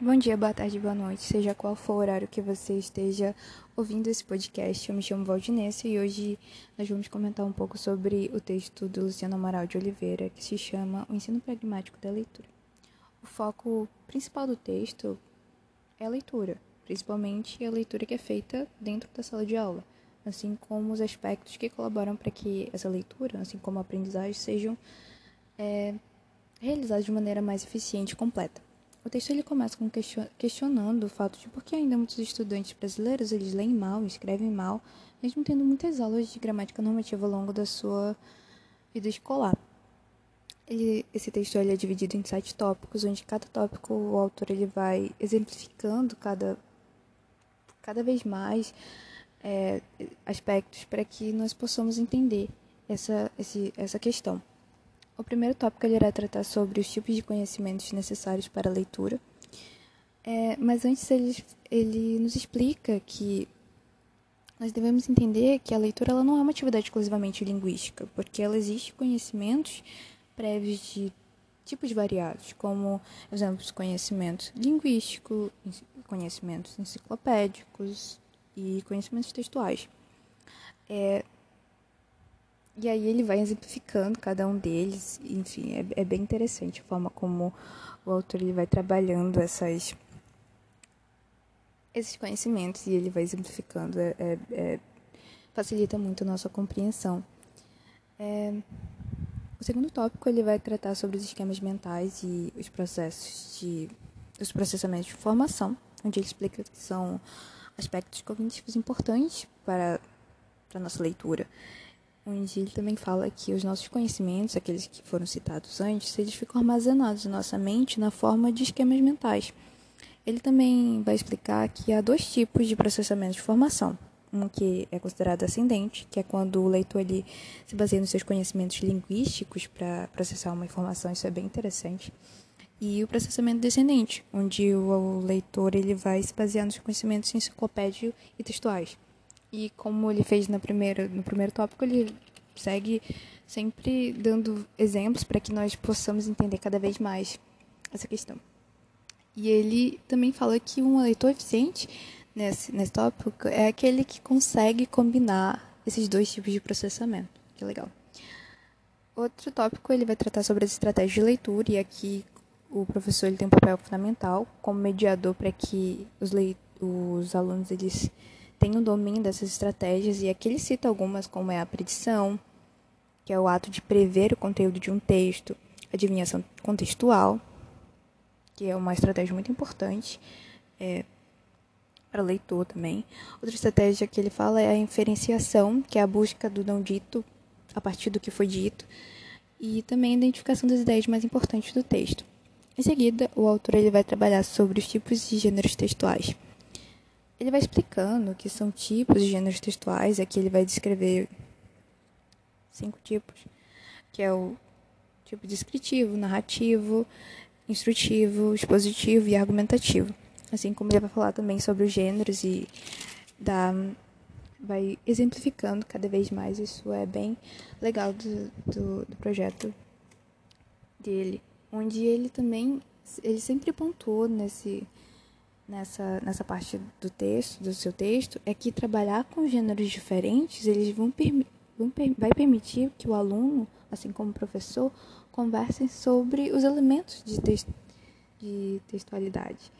Bom dia, boa tarde, boa noite, seja qual for o horário que você esteja ouvindo esse podcast. Eu me chamo Valdinessa e hoje nós vamos comentar um pouco sobre o texto do Luciano Amaral de Oliveira, que se chama O Ensino Pragmático da Leitura. O foco principal do texto é a leitura, principalmente a leitura que é feita dentro da sala de aula, assim como os aspectos que colaboram para que essa leitura, assim como a aprendizagem, sejam é, realizados de maneira mais eficiente e completa. O texto ele começa com questionando o fato de por que ainda muitos estudantes brasileiros eles leem mal, escrevem mal, mesmo tendo muitas aulas de gramática normativa ao longo da sua vida escolar. Ele, esse texto ele é dividido em sete tópicos, onde cada tópico o autor ele vai exemplificando cada, cada vez mais é, aspectos para que nós possamos entender essa, esse, essa questão. O primeiro tópico ele irá tratar sobre os tipos de conhecimentos necessários para a leitura. É, mas antes ele, ele nos explica que nós devemos entender que a leitura ela não é uma atividade exclusivamente linguística, porque ela existe conhecimentos prévios de tipos variados, como exemplos conhecimentos linguístico, conhecimentos enciclopédicos e conhecimentos textuais. É, e aí ele vai exemplificando cada um deles, enfim, é, é bem interessante a forma como o autor ele vai trabalhando essas esses conhecimentos e ele vai exemplificando, é, é, é facilita muito a nossa compreensão. É, o segundo tópico ele vai tratar sobre os esquemas mentais e os processos de os processamentos de informação, onde ele explica que são aspectos cognitivos importantes para para nossa leitura onde ele também fala que os nossos conhecimentos, aqueles que foram citados antes, eles ficam armazenados em nossa mente na forma de esquemas mentais. Ele também vai explicar que há dois tipos de processamento de informação. Um que é considerado ascendente, que é quando o leitor ele se baseia nos seus conhecimentos linguísticos para processar uma informação, isso é bem interessante. E o processamento descendente, onde o leitor ele vai se basear nos conhecimentos enciclopédicos e textuais. E como ele fez na primeira, no primeiro tópico, ele segue sempre dando exemplos para que nós possamos entender cada vez mais essa questão. E ele também fala que um leitor eficiente nesse, nesse tópico é aquele que consegue combinar esses dois tipos de processamento. Que legal. Outro tópico ele vai tratar sobre as estratégias de leitura e aqui o professor ele tem um papel fundamental como mediador para que os, os alunos eles tem o domínio dessas estratégias e aqui ele cita algumas, como é a predição, que é o ato de prever o conteúdo de um texto, adivinhação contextual, que é uma estratégia muito importante é, para leitor também. Outra estratégia que ele fala é a inferenciação, que é a busca do não dito a partir do que foi dito, e também a identificação das ideias mais importantes do texto. Em seguida, o autor ele vai trabalhar sobre os tipos de gêneros textuais ele vai explicando que são tipos de gêneros textuais. Aqui ele vai descrever cinco tipos, que é o tipo descritivo, narrativo, instrutivo, expositivo e argumentativo. Assim como ele vai falar também sobre os gêneros e dá, vai exemplificando cada vez mais. Isso é bem legal do, do, do projeto dele, onde ele também ele sempre pontuou nesse nessa, nessa parte do texto, do seu texto, é que trabalhar com gêneros diferentes, eles vão, vão vai permitir que o aluno, assim como o professor, conversem sobre os elementos de, text, de textualidade.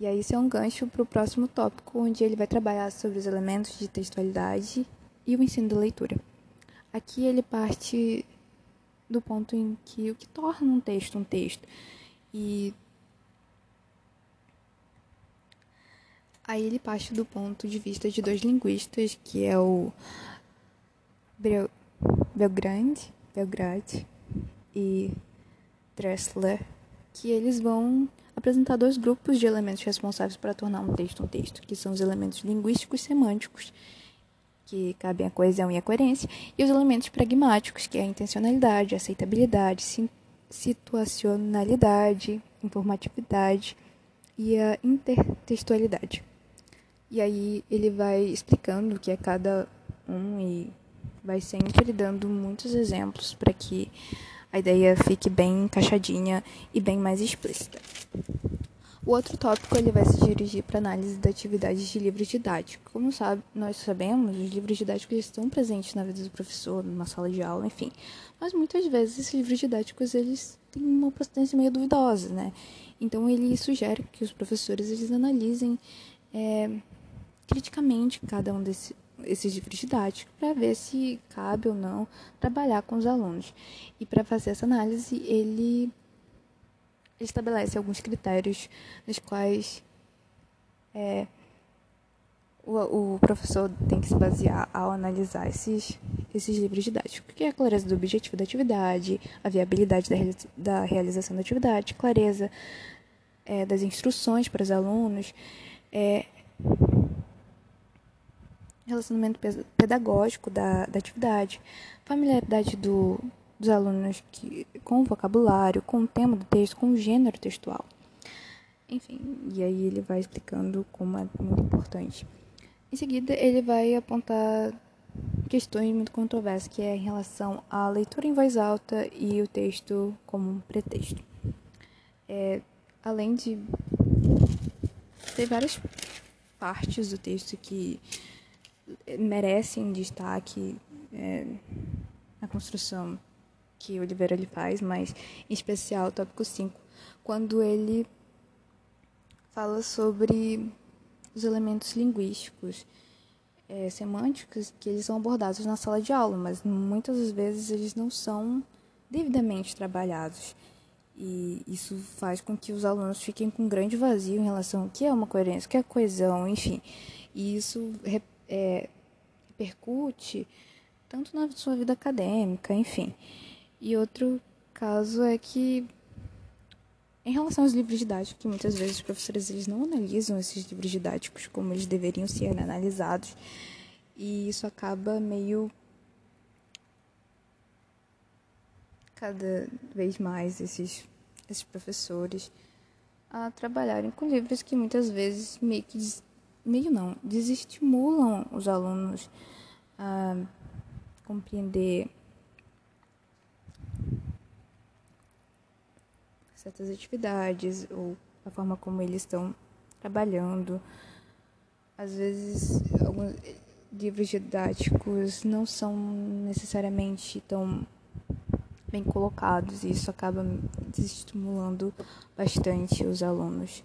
E aí isso é um gancho para o próximo tópico, onde ele vai trabalhar sobre os elementos de textualidade e o ensino da leitura. Aqui ele parte do ponto em que o que torna um texto um texto. E Aí ele parte do ponto de vista de dois linguistas, que é o Belgrande, Belgrade e Dressler, que eles vão apresentar dois grupos de elementos responsáveis para tornar um texto um texto, que são os elementos linguísticos semânticos, que cabem a coesão e a coerência, e os elementos pragmáticos, que é a intencionalidade, a aceitabilidade, situacionalidade, informatividade e a intertextualidade. E aí ele vai explicando o que é cada um e vai sempre dando muitos exemplos para que a ideia fique bem encaixadinha e bem mais explícita. O outro tópico ele vai se dirigir para análise da atividade de livros didáticos. Como sabe, nós sabemos, os livros didáticos estão presentes na vida do professor, numa sala de aula, enfim. Mas muitas vezes esses livros didáticos eles têm uma procedência meio duvidosa, né? Então ele sugere que os professores eles analisem é, criticamente cada um desses esses livros didáticos para ver se cabe ou não trabalhar com os alunos. E para fazer essa análise, ele estabelece alguns critérios nos quais é, o, o, professor tem que se basear ao analisar esses, esses livros didáticos, que é a clareza do objetivo da atividade, a viabilidade da, da realização da atividade, clareza é, das instruções para os alunos, é, relacionamento pedagógico da, da atividade, familiaridade do, dos alunos que, com o vocabulário, com o tema do texto, com o gênero textual. Enfim, e aí ele vai explicando como é muito importante. Em seguida, ele vai apontar questões muito controversas, que é em relação à leitura em voz alta e o texto como um pretexto. É, além de ter várias partes do texto que merecem destaque é, na construção que Oliveira ele faz, mas em especial o tópico 5, quando ele fala sobre os elementos linguísticos, é, semânticos, que eles são abordados na sala de aula, mas muitas das vezes eles não são devidamente trabalhados. E isso faz com que os alunos fiquem com um grande vazio em relação ao que é uma coerência, o que é coesão, enfim. E isso é, repercute tanto na sua vida acadêmica, enfim. E outro caso é que, em relação aos livros didáticos, que muitas vezes os professores eles não analisam esses livros didáticos como eles deveriam ser analisados, e isso acaba meio cada vez mais esses, esses professores a trabalharem com livros que muitas vezes meio que meio não desestimulam os alunos a compreender certas atividades ou a forma como eles estão trabalhando. Às vezes, alguns livros didáticos não são necessariamente tão bem colocados e isso acaba desestimulando bastante os alunos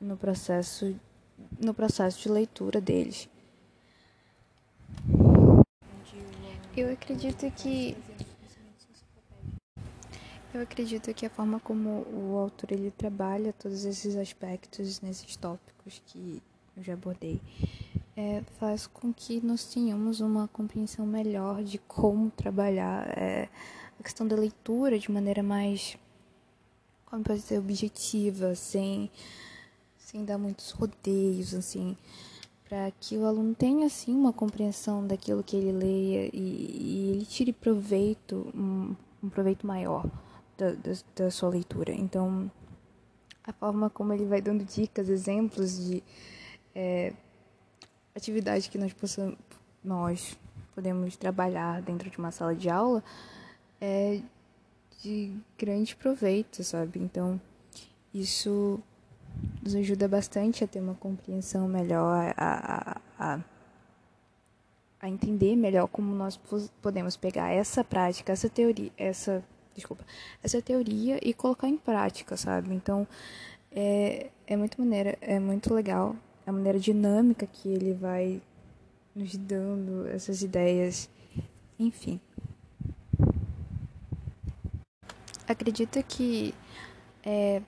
no processo no processo de leitura deles. Eu acredito que eu acredito que a forma como o autor ele trabalha todos esses aspectos nesses tópicos que eu já abordei é, faz com que nós tenhamos uma compreensão melhor de como trabalhar é, a questão da leitura de maneira mais como pode ser objetiva, sem sem dar muitos rodeios assim, para que o aluno tenha assim uma compreensão daquilo que ele leia e, e ele tire proveito um, um proveito maior da, da, da sua leitura. Então, a forma como ele vai dando dicas, exemplos de é, atividade que nós, possamos, nós podemos trabalhar dentro de uma sala de aula é de grande proveito, sabe? Então, isso nos ajuda bastante a ter uma compreensão melhor, a, a, a, a entender melhor como nós podemos pegar essa prática, essa teoria, essa desculpa, essa teoria e colocar em prática, sabe? Então, é, é muito maneira, é muito legal a maneira dinâmica que ele vai nos dando essas ideias, enfim. Acredito que é,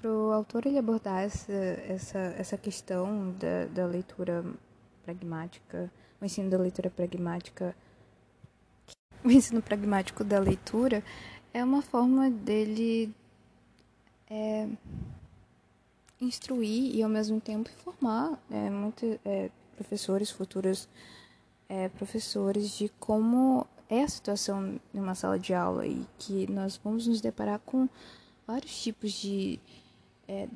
para o autor ele abordar essa, essa, essa questão da, da leitura pragmática, o ensino da leitura pragmática, o ensino pragmático da leitura é uma forma dele é, instruir e ao mesmo tempo formar é, muitos é, professores, futuros é, professores de como é a situação em uma sala de aula e que nós vamos nos deparar com vários tipos de é,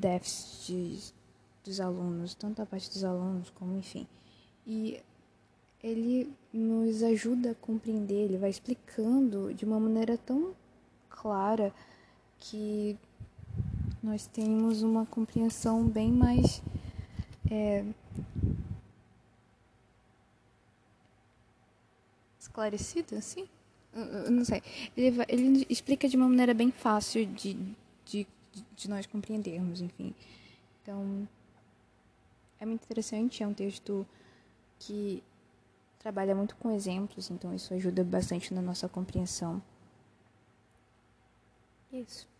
dos alunos, tanto a parte dos alunos como enfim. E ele nos ajuda a compreender, ele vai explicando de uma maneira tão clara que nós temos uma compreensão bem mais é, esclarecida, assim? Eu não sei. Ele, vai, ele explica de uma maneira bem fácil de, de, nós compreendermos, enfim. Então, é muito interessante, é um texto que trabalha muito com exemplos, então isso ajuda bastante na nossa compreensão. É isso.